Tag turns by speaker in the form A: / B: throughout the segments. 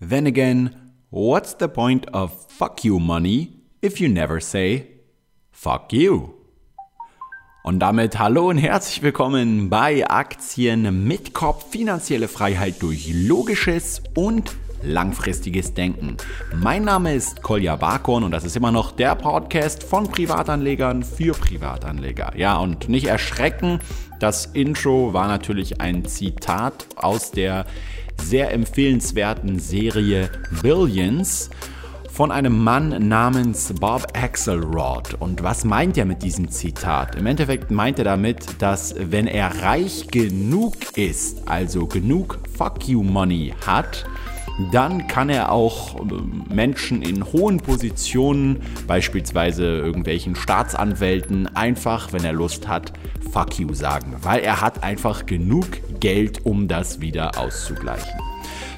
A: Then again, what's the point of fuck you money if you never say fuck you? Und damit hallo und herzlich willkommen bei Aktien mit Kopf, finanzielle Freiheit durch logisches und langfristiges Denken. Mein Name ist Kolja Barkon und das ist immer noch der Podcast von Privatanlegern für Privatanleger. Ja, und nicht erschrecken, das Intro war natürlich ein Zitat aus der sehr empfehlenswerten Serie Billions von einem Mann namens Bob Axelrod. Und was meint er mit diesem Zitat? Im Endeffekt meint er damit, dass wenn er reich genug ist, also genug Fuck You Money hat, dann kann er auch äh, Menschen in hohen Positionen, beispielsweise irgendwelchen Staatsanwälten, einfach, wenn er Lust hat, Fuck you sagen, weil er hat einfach genug Geld, um das wieder auszugleichen.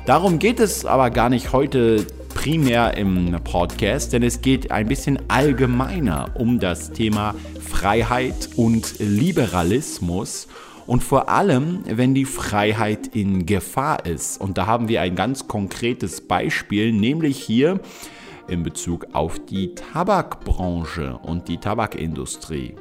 A: Darum geht es aber gar nicht heute primär im Podcast, denn es geht ein bisschen allgemeiner um das Thema Freiheit und Liberalismus und vor allem, wenn die Freiheit in Gefahr ist. Und da haben wir ein ganz konkretes Beispiel, nämlich hier in Bezug auf die Tabakbranche und die Tabakindustrie.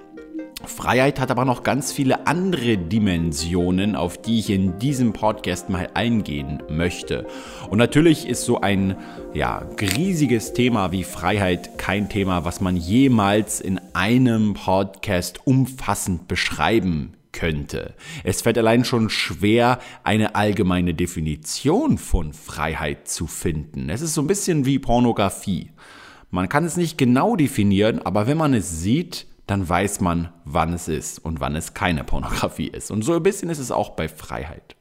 A: Freiheit hat aber noch ganz viele andere Dimensionen, auf die ich in diesem Podcast mal eingehen möchte. Und natürlich ist so ein ja, riesiges Thema wie Freiheit kein Thema, was man jemals in einem Podcast umfassend beschreiben könnte. Es fällt allein schon schwer, eine allgemeine Definition von Freiheit zu finden. Es ist so ein bisschen wie Pornografie. Man kann es nicht genau definieren, aber wenn man es sieht, dann weiß man, wann es ist und wann es keine Pornografie ist. Und so ein bisschen ist es auch bei Freiheit.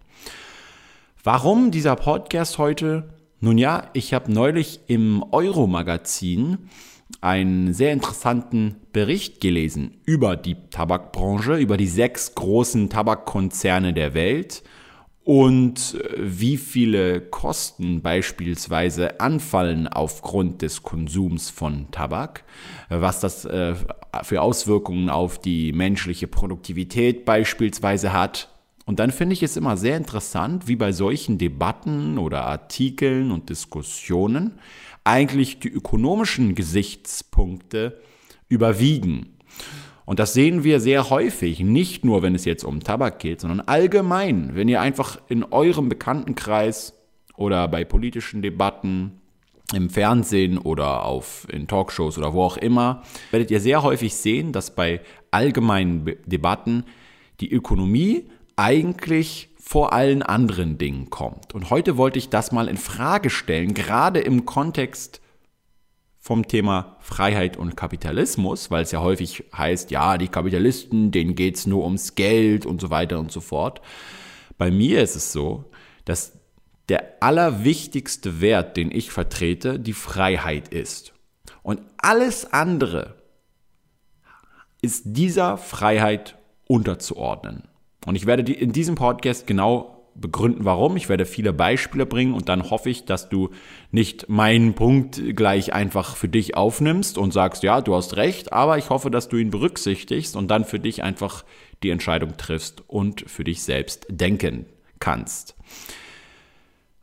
A: Warum dieser Podcast heute? Nun ja, ich habe neulich im Euro-Magazin einen sehr interessanten Bericht gelesen über die Tabakbranche, über die sechs großen Tabakkonzerne der Welt und äh, wie viele Kosten beispielsweise anfallen aufgrund des Konsums von Tabak, was das äh, für Auswirkungen auf die menschliche Produktivität beispielsweise hat. Und dann finde ich es immer sehr interessant, wie bei solchen Debatten oder Artikeln und Diskussionen eigentlich die ökonomischen Gesichtspunkte überwiegen. Und das sehen wir sehr häufig, nicht nur wenn es jetzt um Tabak geht, sondern allgemein, wenn ihr einfach in eurem Bekanntenkreis oder bei politischen Debatten im Fernsehen oder auf in Talkshows oder wo auch immer, werdet ihr sehr häufig sehen, dass bei allgemeinen Debatten die Ökonomie eigentlich vor allen anderen Dingen kommt. Und heute wollte ich das mal in Frage stellen, gerade im Kontext vom Thema Freiheit und Kapitalismus, weil es ja häufig heißt, ja, die Kapitalisten, denen geht es nur ums Geld und so weiter und so fort. Bei mir ist es so, dass der allerwichtigste Wert, den ich vertrete, die Freiheit ist. Und alles andere ist dieser Freiheit unterzuordnen. Und ich werde in diesem Podcast genau begründen, warum. Ich werde viele Beispiele bringen und dann hoffe ich, dass du nicht meinen Punkt gleich einfach für dich aufnimmst und sagst, ja, du hast recht, aber ich hoffe, dass du ihn berücksichtigst und dann für dich einfach die Entscheidung triffst und für dich selbst denken kannst.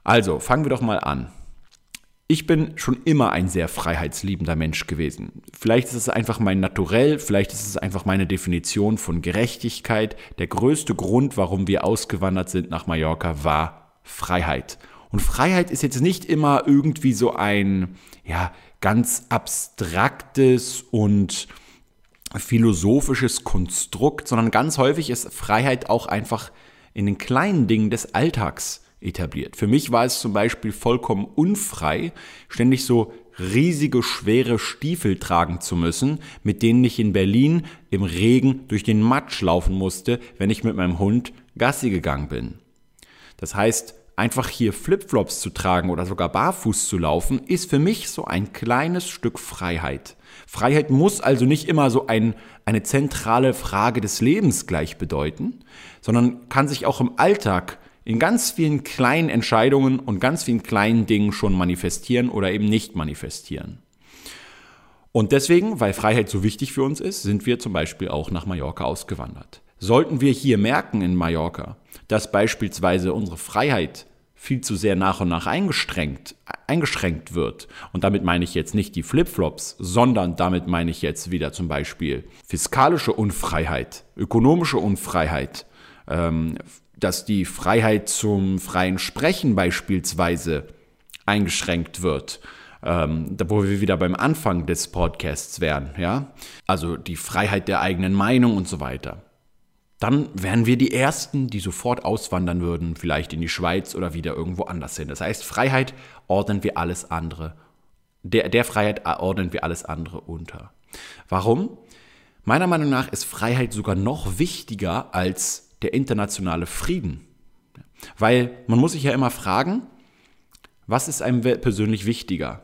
A: Also, fangen wir doch mal an. Ich bin schon immer ein sehr freiheitsliebender Mensch gewesen. Vielleicht ist es einfach mein Naturell, vielleicht ist es einfach meine Definition von Gerechtigkeit. Der größte Grund, warum wir ausgewandert sind nach Mallorca, war Freiheit. Und Freiheit ist jetzt nicht immer irgendwie so ein, ja, ganz abstraktes und philosophisches Konstrukt, sondern ganz häufig ist Freiheit auch einfach in den kleinen Dingen des Alltags etabliert. Für mich war es zum Beispiel vollkommen unfrei, ständig so riesige, schwere Stiefel tragen zu müssen, mit denen ich in Berlin im Regen durch den Matsch laufen musste, wenn ich mit meinem Hund Gassi gegangen bin. Das heißt, einfach hier Flipflops zu tragen oder sogar barfuß zu laufen, ist für mich so ein kleines Stück Freiheit. Freiheit muss also nicht immer so ein, eine zentrale Frage des Lebens gleich bedeuten, sondern kann sich auch im Alltag in ganz vielen kleinen Entscheidungen und ganz vielen kleinen Dingen schon manifestieren oder eben nicht manifestieren. Und deswegen, weil Freiheit so wichtig für uns ist, sind wir zum Beispiel auch nach Mallorca ausgewandert. Sollten wir hier merken in Mallorca, dass beispielsweise unsere Freiheit viel zu sehr nach und nach eingeschränkt, eingeschränkt wird. Und damit meine ich jetzt nicht die Flipflops, sondern damit meine ich jetzt wieder zum Beispiel fiskalische Unfreiheit, ökonomische Unfreiheit, ähm, dass die Freiheit zum freien Sprechen beispielsweise eingeschränkt wird. Ähm, wo wir wieder beim Anfang des Podcasts wären, ja. Also die Freiheit der eigenen Meinung und so weiter dann wären wir die Ersten, die sofort auswandern würden, vielleicht in die Schweiz oder wieder irgendwo anders hin. Das heißt, Freiheit ordnen wir alles andere. Der, der Freiheit ordnen wir alles andere unter. Warum? Meiner Meinung nach ist Freiheit sogar noch wichtiger als der internationale Frieden. Weil man muss sich ja immer fragen, was ist einem persönlich wichtiger?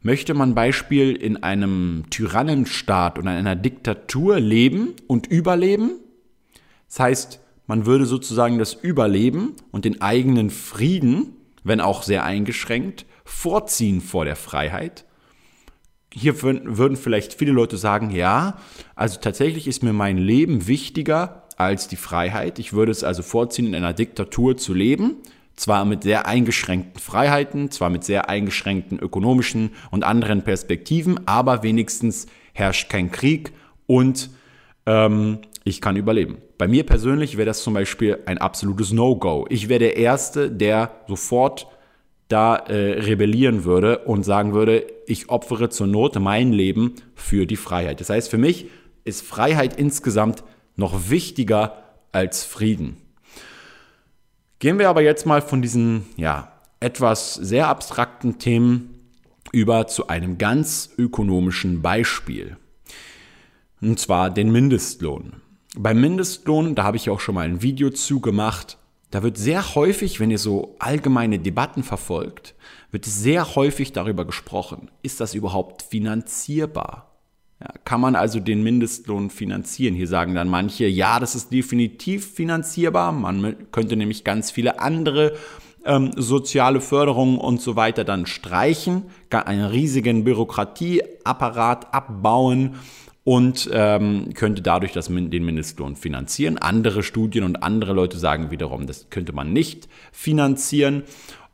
A: Möchte man Beispiel in einem Tyrannenstaat oder in einer Diktatur leben und überleben? Das heißt, man würde sozusagen das Überleben und den eigenen Frieden, wenn auch sehr eingeschränkt, vorziehen vor der Freiheit. Hier würden vielleicht viele Leute sagen, ja, also tatsächlich ist mir mein Leben wichtiger als die Freiheit. Ich würde es also vorziehen, in einer Diktatur zu leben, zwar mit sehr eingeschränkten Freiheiten, zwar mit sehr eingeschränkten ökonomischen und anderen Perspektiven, aber wenigstens herrscht kein Krieg und ähm, ich kann überleben. Bei mir persönlich wäre das zum Beispiel ein absolutes No-Go. Ich wäre der Erste, der sofort da äh, rebellieren würde und sagen würde, ich opfere zur Not mein Leben für die Freiheit. Das heißt, für mich ist Freiheit insgesamt noch wichtiger als Frieden. Gehen wir aber jetzt mal von diesen ja, etwas sehr abstrakten Themen über zu einem ganz ökonomischen Beispiel. Und zwar den Mindestlohn. Beim Mindestlohn, da habe ich auch schon mal ein Video zu gemacht, da wird sehr häufig, wenn ihr so allgemeine Debatten verfolgt, wird sehr häufig darüber gesprochen, ist das überhaupt finanzierbar? Ja, kann man also den Mindestlohn finanzieren? Hier sagen dann manche, ja, das ist definitiv finanzierbar. Man könnte nämlich ganz viele andere ähm, soziale Förderungen und so weiter dann streichen, einen riesigen Bürokratieapparat abbauen und ähm, könnte dadurch das, den Mindestlohn finanzieren. Andere Studien und andere Leute sagen wiederum, das könnte man nicht finanzieren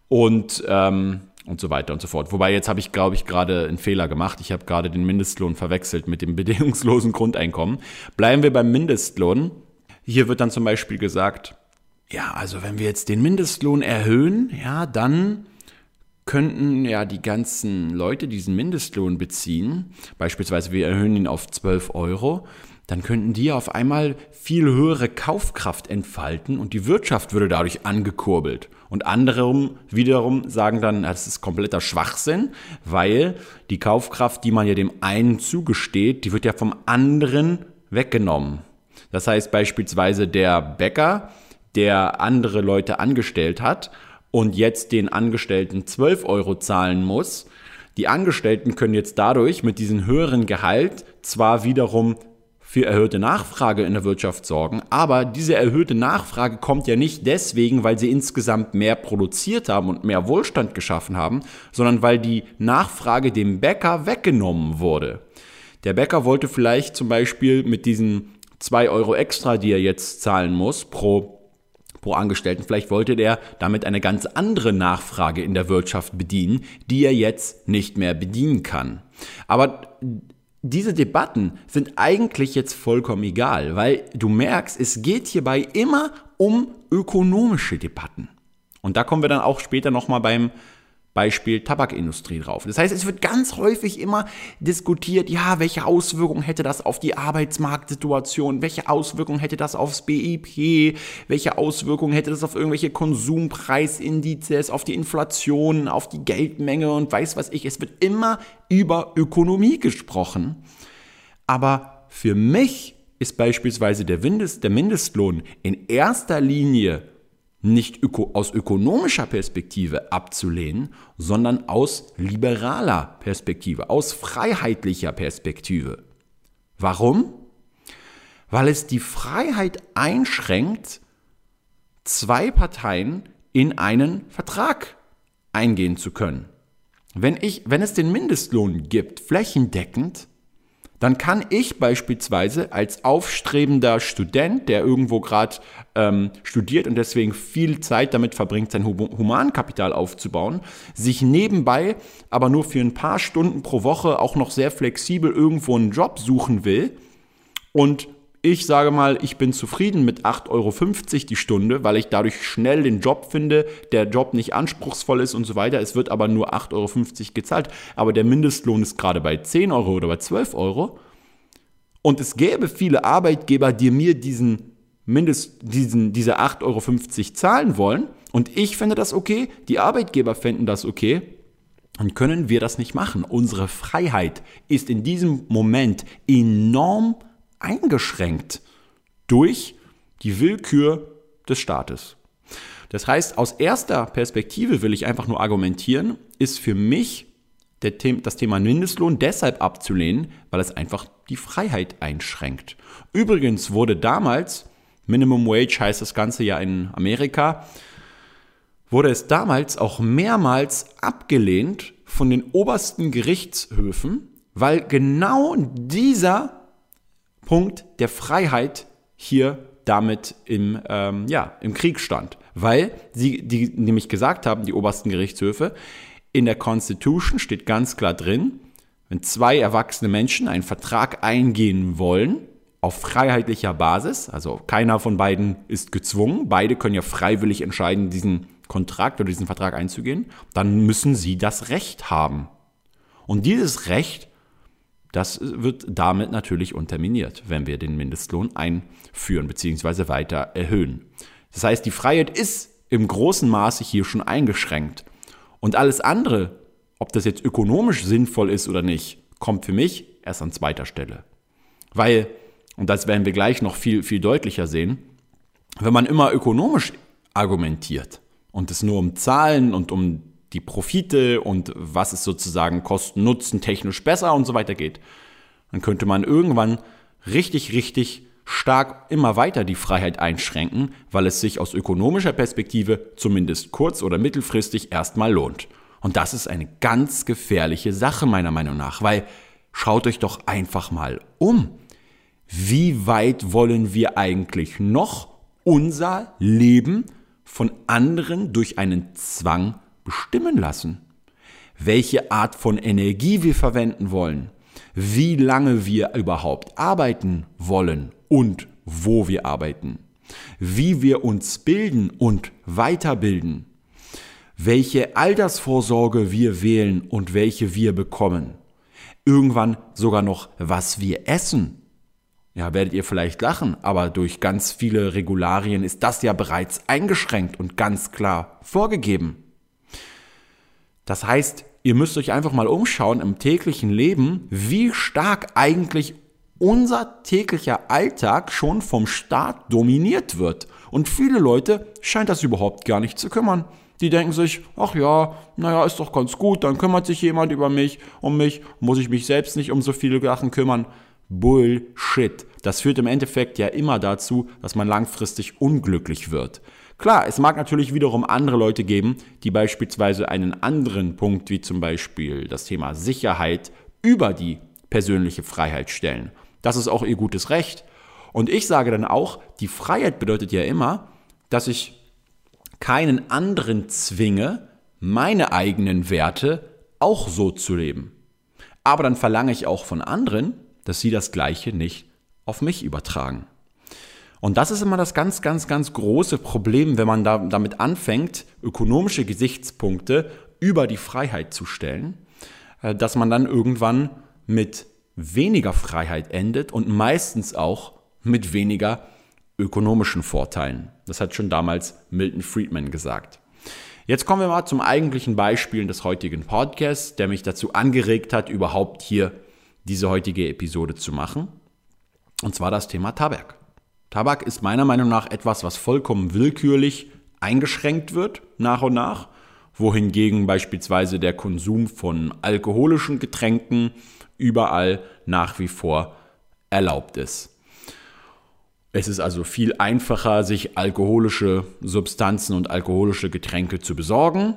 A: und, ähm, und so weiter und so fort. Wobei jetzt habe ich, glaube ich, gerade einen Fehler gemacht. Ich habe gerade den Mindestlohn verwechselt mit dem bedingungslosen Grundeinkommen. Bleiben wir beim Mindestlohn. Hier wird dann zum Beispiel gesagt, ja, also wenn wir jetzt den Mindestlohn erhöhen, ja, dann könnten ja die ganzen Leute diesen Mindestlohn beziehen, beispielsweise wir erhöhen ihn auf 12 Euro, dann könnten die auf einmal viel höhere Kaufkraft entfalten und die Wirtschaft würde dadurch angekurbelt. Und andere wiederum sagen dann, das ist kompletter Schwachsinn, weil die Kaufkraft, die man ja dem einen zugesteht, die wird ja vom anderen weggenommen. Das heißt beispielsweise der Bäcker, der andere Leute angestellt hat, und jetzt den Angestellten 12 Euro zahlen muss. Die Angestellten können jetzt dadurch mit diesem höheren Gehalt zwar wiederum für erhöhte Nachfrage in der Wirtschaft sorgen, aber diese erhöhte Nachfrage kommt ja nicht deswegen, weil sie insgesamt mehr produziert haben und mehr Wohlstand geschaffen haben, sondern weil die Nachfrage dem Bäcker weggenommen wurde. Der Bäcker wollte vielleicht zum Beispiel mit diesen 2 Euro extra, die er jetzt zahlen muss pro pro Angestellten. Vielleicht wollte der damit eine ganz andere Nachfrage in der Wirtschaft bedienen, die er jetzt nicht mehr bedienen kann. Aber diese Debatten sind eigentlich jetzt vollkommen egal, weil du merkst, es geht hierbei immer um ökonomische Debatten. Und da kommen wir dann auch später nochmal beim Beispiel Tabakindustrie drauf. Das heißt, es wird ganz häufig immer diskutiert, ja, welche Auswirkungen hätte das auf die Arbeitsmarktsituation, welche Auswirkungen hätte das aufs BIP, welche Auswirkungen hätte das auf irgendwelche Konsumpreiindizes, auf die Inflation, auf die Geldmenge und weiß was ich. Es wird immer über Ökonomie gesprochen. Aber für mich ist beispielsweise der, Mindest, der Mindestlohn in erster Linie nicht öko aus ökonomischer Perspektive abzulehnen, sondern aus liberaler Perspektive, aus freiheitlicher Perspektive. Warum? Weil es die Freiheit einschränkt, zwei Parteien in einen Vertrag eingehen zu können. Wenn, ich, wenn es den Mindestlohn gibt, flächendeckend, dann kann ich beispielsweise als aufstrebender Student, der irgendwo gerade ähm, studiert und deswegen viel Zeit damit verbringt, sein Humankapital aufzubauen, sich nebenbei aber nur für ein paar Stunden pro Woche auch noch sehr flexibel irgendwo einen Job suchen will und ich sage mal, ich bin zufrieden mit 8,50 Euro die Stunde, weil ich dadurch schnell den Job finde, der Job nicht anspruchsvoll ist und so weiter. Es wird aber nur 8,50 Euro gezahlt. Aber der Mindestlohn ist gerade bei 10 Euro oder bei 12 Euro. Und es gäbe viele Arbeitgeber, die mir diesen Mindest, diesen, diese 8,50 Euro zahlen wollen. Und ich finde das okay, die Arbeitgeber fänden das okay. Dann können wir das nicht machen. Unsere Freiheit ist in diesem Moment enorm eingeschränkt durch die Willkür des Staates. Das heißt, aus erster Perspektive will ich einfach nur argumentieren, ist für mich das Thema Mindestlohn deshalb abzulehnen, weil es einfach die Freiheit einschränkt. Übrigens wurde damals, Minimum Wage heißt das Ganze ja in Amerika, wurde es damals auch mehrmals abgelehnt von den obersten Gerichtshöfen, weil genau dieser Punkt der Freiheit hier damit im, ähm, ja, im Krieg stand. Weil sie die nämlich gesagt haben, die obersten Gerichtshöfe, in der Constitution steht ganz klar drin, wenn zwei erwachsene Menschen einen Vertrag eingehen wollen, auf freiheitlicher Basis, also keiner von beiden ist gezwungen, beide können ja freiwillig entscheiden, diesen Kontrakt oder diesen Vertrag einzugehen, dann müssen sie das Recht haben. Und dieses Recht das wird damit natürlich unterminiert, wenn wir den Mindestlohn einführen bzw. weiter erhöhen. Das heißt, die Freiheit ist im großen Maße hier schon eingeschränkt. Und alles andere, ob das jetzt ökonomisch sinnvoll ist oder nicht, kommt für mich erst an zweiter Stelle. Weil, und das werden wir gleich noch viel, viel deutlicher sehen, wenn man immer ökonomisch argumentiert und es nur um Zahlen und um die Profite und was es sozusagen Kosten-Nutzen technisch besser und so weiter geht, dann könnte man irgendwann richtig, richtig stark immer weiter die Freiheit einschränken, weil es sich aus ökonomischer Perspektive zumindest kurz- oder mittelfristig erstmal lohnt. Und das ist eine ganz gefährliche Sache meiner Meinung nach, weil schaut euch doch einfach mal um. Wie weit wollen wir eigentlich noch unser Leben von anderen durch einen Zwang bestimmen lassen. Welche Art von Energie wir verwenden wollen, wie lange wir überhaupt arbeiten wollen und wo wir arbeiten, wie wir uns bilden und weiterbilden, welche Altersvorsorge wir wählen und welche wir bekommen, irgendwann sogar noch, was wir essen. Ja, werdet ihr vielleicht lachen, aber durch ganz viele Regularien ist das ja bereits eingeschränkt und ganz klar vorgegeben. Das heißt, ihr müsst euch einfach mal umschauen im täglichen Leben, wie stark eigentlich unser täglicher Alltag schon vom Staat dominiert wird. Und viele Leute scheint das überhaupt gar nicht zu kümmern. Die denken sich, ach ja, naja, ist doch ganz gut, dann kümmert sich jemand über mich, um mich, muss ich mich selbst nicht um so viele Sachen kümmern. Bullshit. Das führt im Endeffekt ja immer dazu, dass man langfristig unglücklich wird. Klar, es mag natürlich wiederum andere Leute geben, die beispielsweise einen anderen Punkt, wie zum Beispiel das Thema Sicherheit, über die persönliche Freiheit stellen. Das ist auch ihr gutes Recht. Und ich sage dann auch, die Freiheit bedeutet ja immer, dass ich keinen anderen zwinge, meine eigenen Werte auch so zu leben. Aber dann verlange ich auch von anderen, dass sie das Gleiche nicht auf mich übertragen. Und das ist immer das ganz, ganz, ganz große Problem, wenn man da, damit anfängt, ökonomische Gesichtspunkte über die Freiheit zu stellen, äh, dass man dann irgendwann mit weniger Freiheit endet und meistens auch mit weniger ökonomischen Vorteilen. Das hat schon damals Milton Friedman gesagt. Jetzt kommen wir mal zum eigentlichen Beispiel des heutigen Podcasts, der mich dazu angeregt hat, überhaupt hier diese heutige Episode zu machen. Und zwar das Thema Tabak. Tabak ist meiner Meinung nach etwas, was vollkommen willkürlich eingeschränkt wird nach und nach, wohingegen beispielsweise der Konsum von alkoholischen Getränken überall nach wie vor erlaubt ist. Es ist also viel einfacher, sich alkoholische Substanzen und alkoholische Getränke zu besorgen.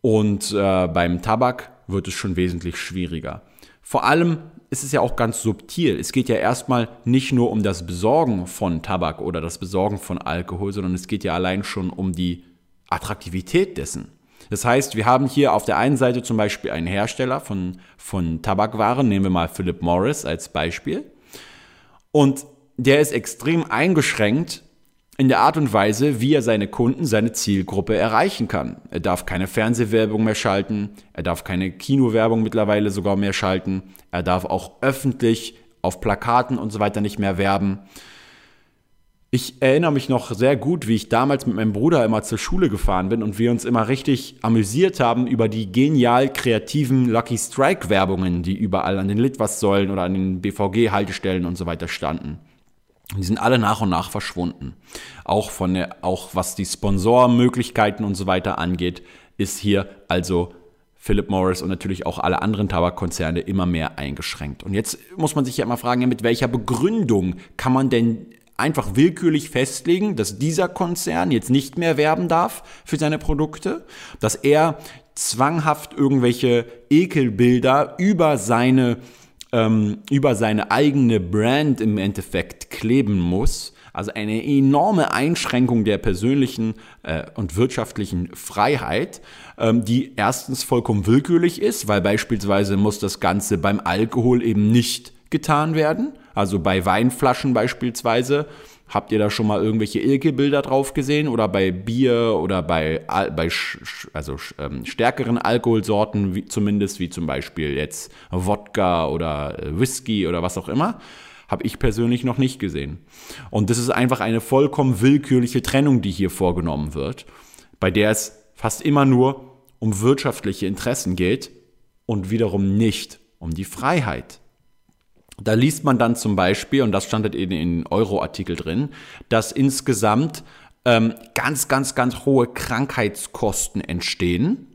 A: Und äh, beim Tabak wird es schon wesentlich schwieriger. vor allem ist es ja auch ganz subtil. Es geht ja erstmal nicht nur um das Besorgen von Tabak oder das Besorgen von Alkohol, sondern es geht ja allein schon um die Attraktivität dessen. Das heißt, wir haben hier auf der einen Seite zum Beispiel einen Hersteller von, von Tabakwaren, nehmen wir mal Philip Morris als Beispiel. Und der ist extrem eingeschränkt in der Art und Weise, wie er seine Kunden, seine Zielgruppe erreichen kann. Er darf keine Fernsehwerbung mehr schalten, er darf keine Kinowerbung mittlerweile sogar mehr schalten, er darf auch öffentlich auf Plakaten und so weiter nicht mehr werben. Ich erinnere mich noch sehr gut, wie ich damals mit meinem Bruder immer zur Schule gefahren bin und wir uns immer richtig amüsiert haben über die genial kreativen Lucky Strike Werbungen, die überall an den Litwas-Säulen oder an den BVG-Haltestellen und so weiter standen. Die sind alle nach und nach verschwunden. Auch von der, auch was die Sponsormöglichkeiten und so weiter angeht, ist hier also Philip Morris und natürlich auch alle anderen Tabakkonzerne immer mehr eingeschränkt. Und jetzt muss man sich ja immer fragen, mit welcher Begründung kann man denn einfach willkürlich festlegen, dass dieser Konzern jetzt nicht mehr werben darf für seine Produkte, dass er zwanghaft irgendwelche Ekelbilder über seine ähm, über seine eigene Brand im Endeffekt kleben muss. Also eine enorme Einschränkung der persönlichen äh, und wirtschaftlichen Freiheit, ähm, die erstens vollkommen willkürlich ist, weil beispielsweise muss das Ganze beim Alkohol eben nicht getan werden. Also bei Weinflaschen beispielsweise Habt ihr da schon mal irgendwelche Ilke-Bilder drauf gesehen? Oder bei Bier oder bei, bei also, ähm, stärkeren Alkoholsorten, wie, zumindest wie zum Beispiel jetzt Wodka oder äh, Whisky oder was auch immer? Habe ich persönlich noch nicht gesehen. Und das ist einfach eine vollkommen willkürliche Trennung, die hier vorgenommen wird, bei der es fast immer nur um wirtschaftliche Interessen geht und wiederum nicht um die Freiheit. Da liest man dann zum Beispiel, und das stand in den Euro-Artikel drin, dass insgesamt ähm, ganz, ganz, ganz hohe Krankheitskosten entstehen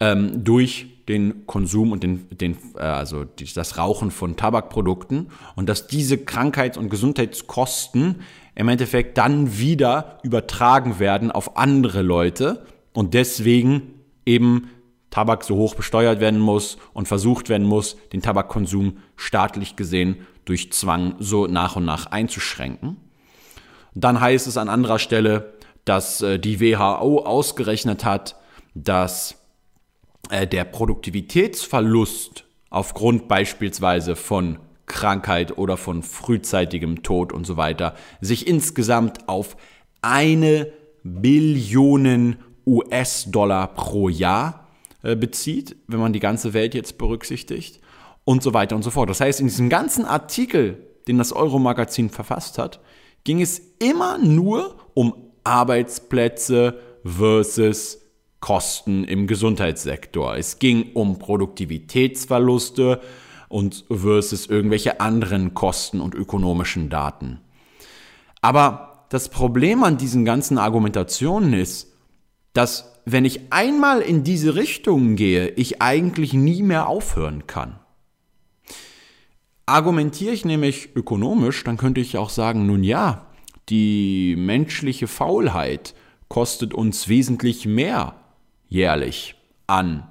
A: ähm, durch den Konsum und den, den äh, also das Rauchen von Tabakprodukten und dass diese Krankheits- und Gesundheitskosten im Endeffekt dann wieder übertragen werden auf andere Leute und deswegen eben Tabak so hoch besteuert werden muss und versucht werden muss, den Tabakkonsum staatlich gesehen durch Zwang so nach und nach einzuschränken. Dann heißt es an anderer Stelle, dass äh, die WHO ausgerechnet hat, dass äh, der Produktivitätsverlust aufgrund beispielsweise von Krankheit oder von frühzeitigem Tod und so weiter sich insgesamt auf eine Billion US-Dollar pro Jahr bezieht, wenn man die ganze Welt jetzt berücksichtigt und so weiter und so fort. Das heißt, in diesem ganzen Artikel, den das Euro-Magazin verfasst hat, ging es immer nur um Arbeitsplätze versus Kosten im Gesundheitssektor. Es ging um Produktivitätsverluste und versus irgendwelche anderen Kosten und ökonomischen Daten. Aber das Problem an diesen ganzen Argumentationen ist, dass wenn ich einmal in diese Richtung gehe, ich eigentlich nie mehr aufhören kann. Argumentiere ich nämlich ökonomisch, dann könnte ich auch sagen, nun ja, die menschliche Faulheit kostet uns wesentlich mehr jährlich an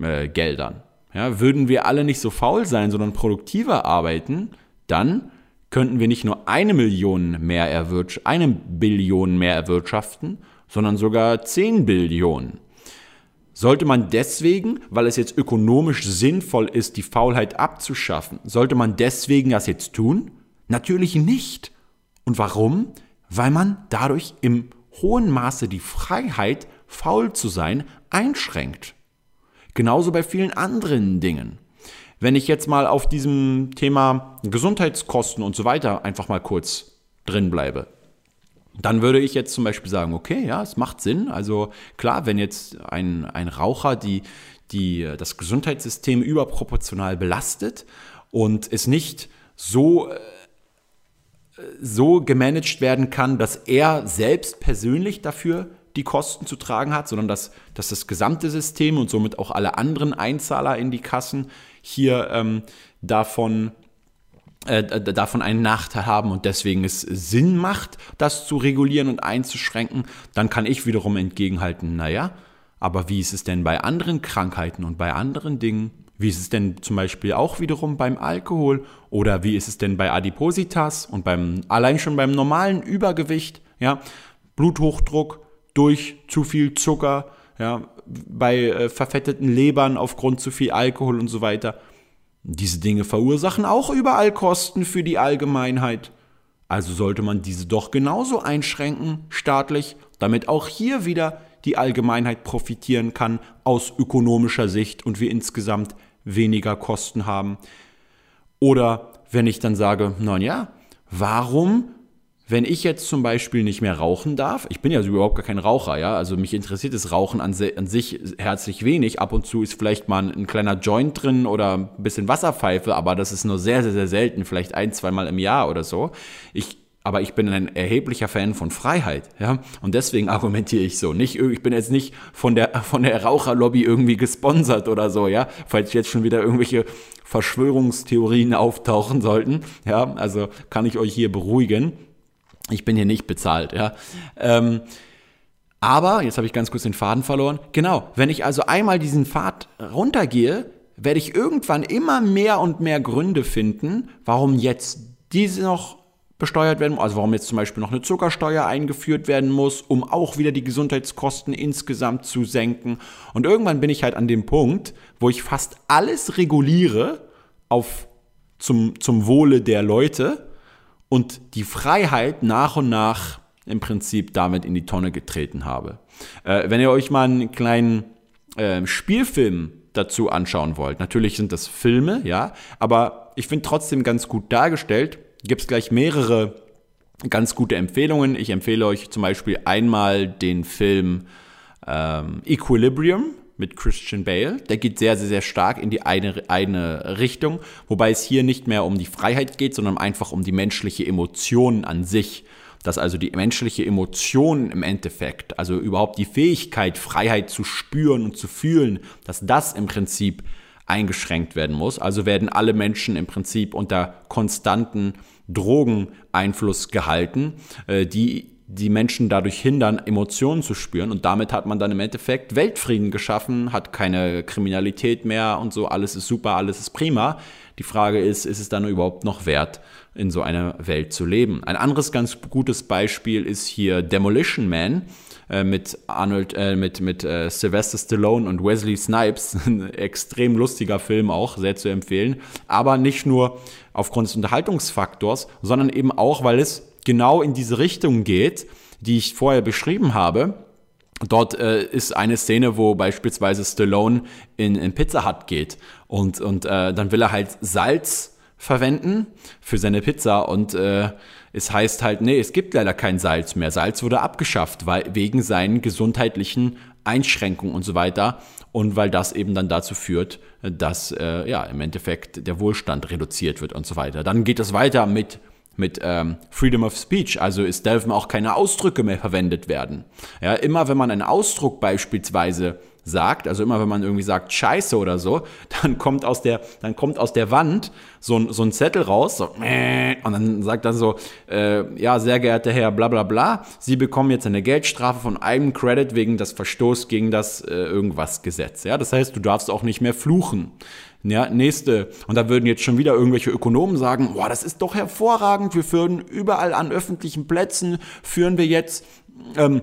A: äh, Geldern. Ja, würden wir alle nicht so faul sein, sondern produktiver arbeiten, dann könnten wir nicht nur eine Million mehr erwirtschaften, eine Billion mehr erwirtschaften, sondern sogar 10 Billionen. Sollte man deswegen, weil es jetzt ökonomisch sinnvoll ist, die Faulheit abzuschaffen, sollte man deswegen das jetzt tun? Natürlich nicht. Und warum? Weil man dadurch im hohen Maße die Freiheit, faul zu sein, einschränkt. Genauso bei vielen anderen Dingen. Wenn ich jetzt mal auf diesem Thema Gesundheitskosten und so weiter einfach mal kurz drin bleibe dann würde ich jetzt zum Beispiel sagen, okay, ja, es macht Sinn. Also klar, wenn jetzt ein, ein Raucher die, die, das Gesundheitssystem überproportional belastet und es nicht so, äh, so gemanagt werden kann, dass er selbst persönlich dafür die Kosten zu tragen hat, sondern dass, dass das gesamte System und somit auch alle anderen Einzahler in die Kassen hier ähm, davon davon einen Nachteil haben und deswegen es Sinn macht, das zu regulieren und einzuschränken, dann kann ich wiederum entgegenhalten, naja, aber wie ist es denn bei anderen Krankheiten und bei anderen Dingen? Wie ist es denn zum Beispiel auch wiederum beim Alkohol oder wie ist es denn bei Adipositas und beim allein schon beim normalen Übergewicht, ja, Bluthochdruck durch zu viel Zucker, ja, bei äh, verfetteten Lebern aufgrund zu viel Alkohol und so weiter. Diese Dinge verursachen auch überall Kosten für die Allgemeinheit. Also sollte man diese doch genauso einschränken, staatlich, damit auch hier wieder die Allgemeinheit profitieren kann aus ökonomischer Sicht und wir insgesamt weniger Kosten haben. Oder wenn ich dann sage, na ja, warum wenn ich jetzt zum Beispiel nicht mehr rauchen darf, ich bin ja überhaupt gar kein Raucher, ja, also mich interessiert das Rauchen an, an, sich herzlich wenig. Ab und zu ist vielleicht mal ein kleiner Joint drin oder ein bisschen Wasserpfeife, aber das ist nur sehr, sehr, sehr selten, vielleicht ein, zweimal im Jahr oder so. Ich, aber ich bin ein erheblicher Fan von Freiheit, ja, und deswegen argumentiere ich so. Nicht, ich bin jetzt nicht von der, von der Raucherlobby irgendwie gesponsert oder so, ja, falls jetzt schon wieder irgendwelche Verschwörungstheorien auftauchen sollten, ja, also kann ich euch hier beruhigen. Ich bin hier nicht bezahlt, ja. Ähm, aber, jetzt habe ich ganz kurz den Faden verloren. Genau, wenn ich also einmal diesen Pfad runtergehe, werde ich irgendwann immer mehr und mehr Gründe finden, warum jetzt diese noch besteuert werden, also warum jetzt zum Beispiel noch eine Zuckersteuer eingeführt werden muss, um auch wieder die Gesundheitskosten insgesamt zu senken. Und irgendwann bin ich halt an dem Punkt, wo ich fast alles reguliere auf zum, zum Wohle der Leute und die Freiheit nach und nach im Prinzip damit in die Tonne getreten habe. Äh, wenn ihr euch mal einen kleinen äh, Spielfilm dazu anschauen wollt, natürlich sind das Filme, ja, aber ich finde trotzdem ganz gut dargestellt, gibt es gleich mehrere ganz gute Empfehlungen. Ich empfehle euch zum Beispiel einmal den Film ähm, Equilibrium mit Christian Bale. Der geht sehr, sehr, sehr stark in die eine, eine Richtung, wobei es hier nicht mehr um die Freiheit geht, sondern einfach um die menschliche Emotion an sich. Dass also die menschliche Emotion im Endeffekt, also überhaupt die Fähigkeit, Freiheit zu spüren und zu fühlen, dass das im Prinzip eingeschränkt werden muss. Also werden alle Menschen im Prinzip unter konstanten Drogeneinfluss gehalten, äh, die die Menschen dadurch hindern, Emotionen zu spüren. Und damit hat man dann im Endeffekt Weltfrieden geschaffen, hat keine Kriminalität mehr und so, alles ist super, alles ist prima. Die Frage ist, ist es dann überhaupt noch wert, in so einer Welt zu leben? Ein anderes ganz gutes Beispiel ist hier Demolition Man äh, mit Arnold, äh, mit, mit äh, Sylvester Stallone und Wesley Snipes. Ein extrem lustiger Film auch, sehr zu empfehlen. Aber nicht nur aufgrund des Unterhaltungsfaktors, sondern eben auch, weil es genau in diese Richtung geht, die ich vorher beschrieben habe. Dort äh, ist eine Szene, wo beispielsweise Stallone in, in Pizza Hut geht und, und äh, dann will er halt Salz verwenden für seine Pizza und äh, es heißt halt, nee, es gibt leider kein Salz mehr. Salz wurde abgeschafft, weil wegen seinen gesundheitlichen Einschränkungen und so weiter und weil das eben dann dazu führt, dass äh, ja im Endeffekt der Wohlstand reduziert wird und so weiter. Dann geht es weiter mit mit ähm, Freedom of Speech. Also es dürfen auch keine Ausdrücke mehr verwendet werden. Ja, immer wenn man einen Ausdruck beispielsweise sagt, also immer wenn man irgendwie sagt Scheiße oder so, dann kommt aus der, dann kommt aus der Wand so ein, so ein Zettel raus, so, und dann sagt dann so, äh, ja, sehr geehrter Herr, bla bla bla, Sie bekommen jetzt eine Geldstrafe von einem Credit wegen des Verstoß gegen das äh, irgendwas Gesetz. Ja, das heißt, du darfst auch nicht mehr fluchen. Ja, nächste. Und da würden jetzt schon wieder irgendwelche Ökonomen sagen, boah, das ist doch hervorragend. Wir führen überall an öffentlichen Plätzen, führen wir jetzt ähm,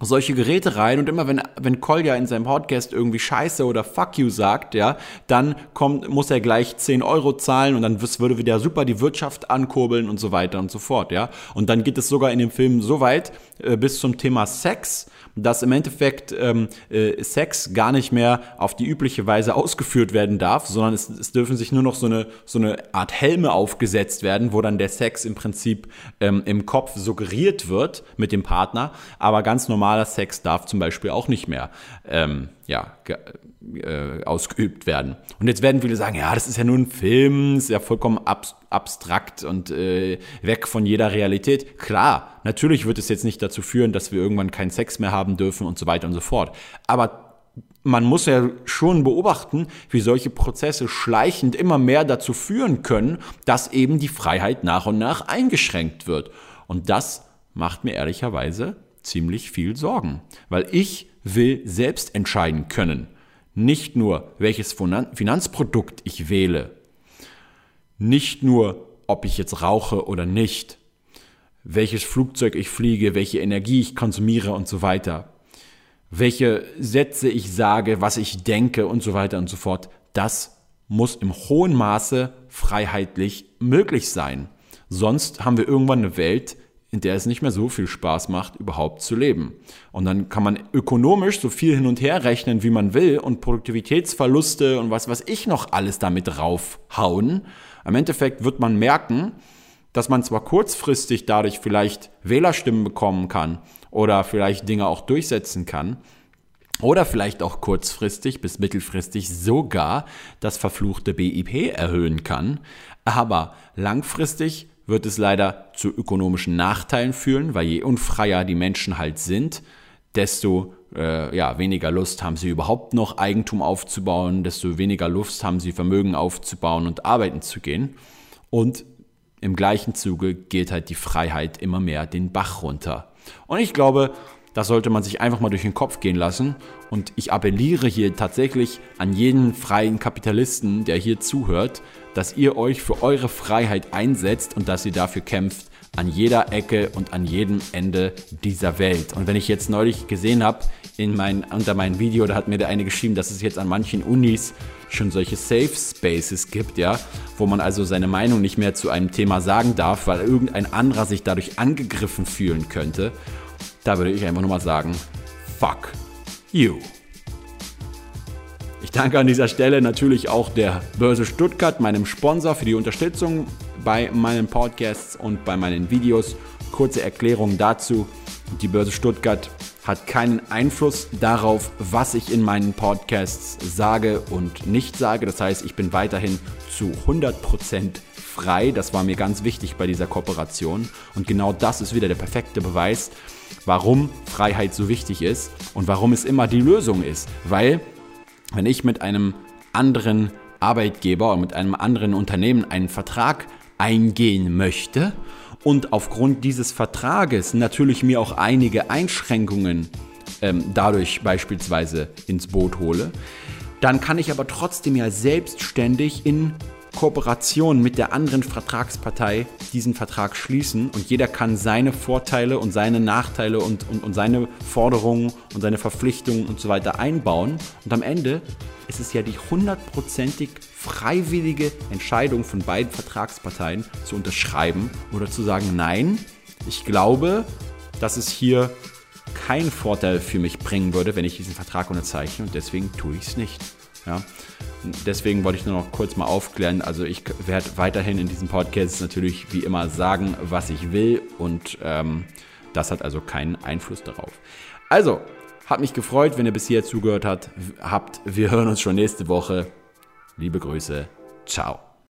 A: solche Geräte rein und immer wenn, wenn Kolja in seinem Podcast irgendwie Scheiße oder Fuck you sagt, ja, dann kommt, muss er gleich 10 Euro zahlen und dann würde wieder super die Wirtschaft ankurbeln und so weiter und so fort, ja. Und dann geht es sogar in dem Film so weit äh, bis zum Thema Sex, dass im Endeffekt ähm, äh, Sex gar nicht mehr auf die übliche Weise ausgeführt werden darf, sondern es, es dürfen sich nur noch so eine, so eine Art Helme aufgesetzt werden, wo dann der Sex im Prinzip ähm, im Kopf suggeriert wird mit dem Partner, aber ganz normaler Sex darf zum Beispiel auch nicht mehr ähm, ja, äh, ausgeübt werden. Und jetzt werden viele sagen, ja, das ist ja nur ein Film, ist ja vollkommen ab, abstrakt und äh, weg von jeder Realität. Klar, natürlich wird es jetzt nicht dazu führen, dass wir irgendwann keinen Sex mehr haben dürfen und so weiter und so fort. Aber man muss ja schon beobachten, wie solche Prozesse schleichend immer mehr dazu führen können, dass eben die Freiheit nach und nach eingeschränkt wird. Und das macht mir ehrlicherweise ziemlich viel Sorgen, weil ich will selbst entscheiden können, nicht nur, welches Finanzprodukt ich wähle, nicht nur, ob ich jetzt rauche oder nicht, welches Flugzeug ich fliege, welche Energie ich konsumiere und so weiter, welche Sätze ich sage, was ich denke und so weiter und so fort, das muss im hohen Maße freiheitlich möglich sein. Sonst haben wir irgendwann eine Welt, in der es nicht mehr so viel Spaß macht, überhaupt zu leben. Und dann kann man ökonomisch so viel hin und her rechnen, wie man will und Produktivitätsverluste und was, was ich noch alles damit raufhauen. Im Endeffekt wird man merken, dass man zwar kurzfristig dadurch vielleicht Wählerstimmen bekommen kann oder vielleicht Dinge auch durchsetzen kann, oder vielleicht auch kurzfristig bis mittelfristig sogar das verfluchte BIP erhöhen kann. Aber langfristig wird es leider zu ökonomischen Nachteilen führen, weil je unfreier die Menschen halt sind, desto äh, ja, weniger Lust haben sie überhaupt noch Eigentum aufzubauen, desto weniger Lust haben sie Vermögen aufzubauen und arbeiten zu gehen. Und im gleichen Zuge geht halt die Freiheit immer mehr den Bach runter. Und ich glaube, das sollte man sich einfach mal durch den Kopf gehen lassen. Und ich appelliere hier tatsächlich an jeden freien Kapitalisten, der hier zuhört, dass ihr euch für eure Freiheit einsetzt und dass ihr dafür kämpft an jeder Ecke und an jedem Ende dieser Welt. Und wenn ich jetzt neulich gesehen habe, in mein, unter meinem Video, da hat mir der eine geschrieben, dass es jetzt an manchen Unis schon solche Safe Spaces gibt, ja, wo man also seine Meinung nicht mehr zu einem Thema sagen darf, weil irgendein anderer sich dadurch angegriffen fühlen könnte. Da würde ich einfach nur mal sagen, fuck you. Ich danke an dieser Stelle natürlich auch der Börse Stuttgart, meinem Sponsor, für die Unterstützung bei meinen Podcasts und bei meinen Videos. Kurze Erklärung dazu. Die Börse Stuttgart hat keinen Einfluss darauf, was ich in meinen Podcasts sage und nicht sage. Das heißt, ich bin weiterhin zu 100% frei. Das war mir ganz wichtig bei dieser Kooperation. Und genau das ist wieder der perfekte Beweis, warum Freiheit so wichtig ist und warum es immer die Lösung ist. Weil, wenn ich mit einem anderen Arbeitgeber oder mit einem anderen Unternehmen einen Vertrag eingehen möchte und aufgrund dieses Vertrages natürlich mir auch einige Einschränkungen ähm, dadurch beispielsweise ins Boot hole, dann kann ich aber trotzdem ja selbstständig in Kooperation mit der anderen Vertragspartei diesen Vertrag schließen und jeder kann seine Vorteile und seine Nachteile und, und, und seine Forderungen und seine Verpflichtungen und so weiter einbauen. Und am Ende ist es ja die hundertprozentig freiwillige Entscheidung von beiden Vertragsparteien zu unterschreiben oder zu sagen, nein, ich glaube, dass es hier keinen Vorteil für mich bringen würde, wenn ich diesen Vertrag unterzeichne und deswegen tue ich es nicht. Ja? Deswegen wollte ich nur noch kurz mal aufklären. Also ich werde weiterhin in diesem Podcast natürlich wie immer sagen, was ich will und ähm, das hat also keinen Einfluss darauf. Also, hat mich gefreut, wenn ihr bis hier zugehört habt. Wir hören uns schon nächste Woche. Liebe Grüße. Ciao.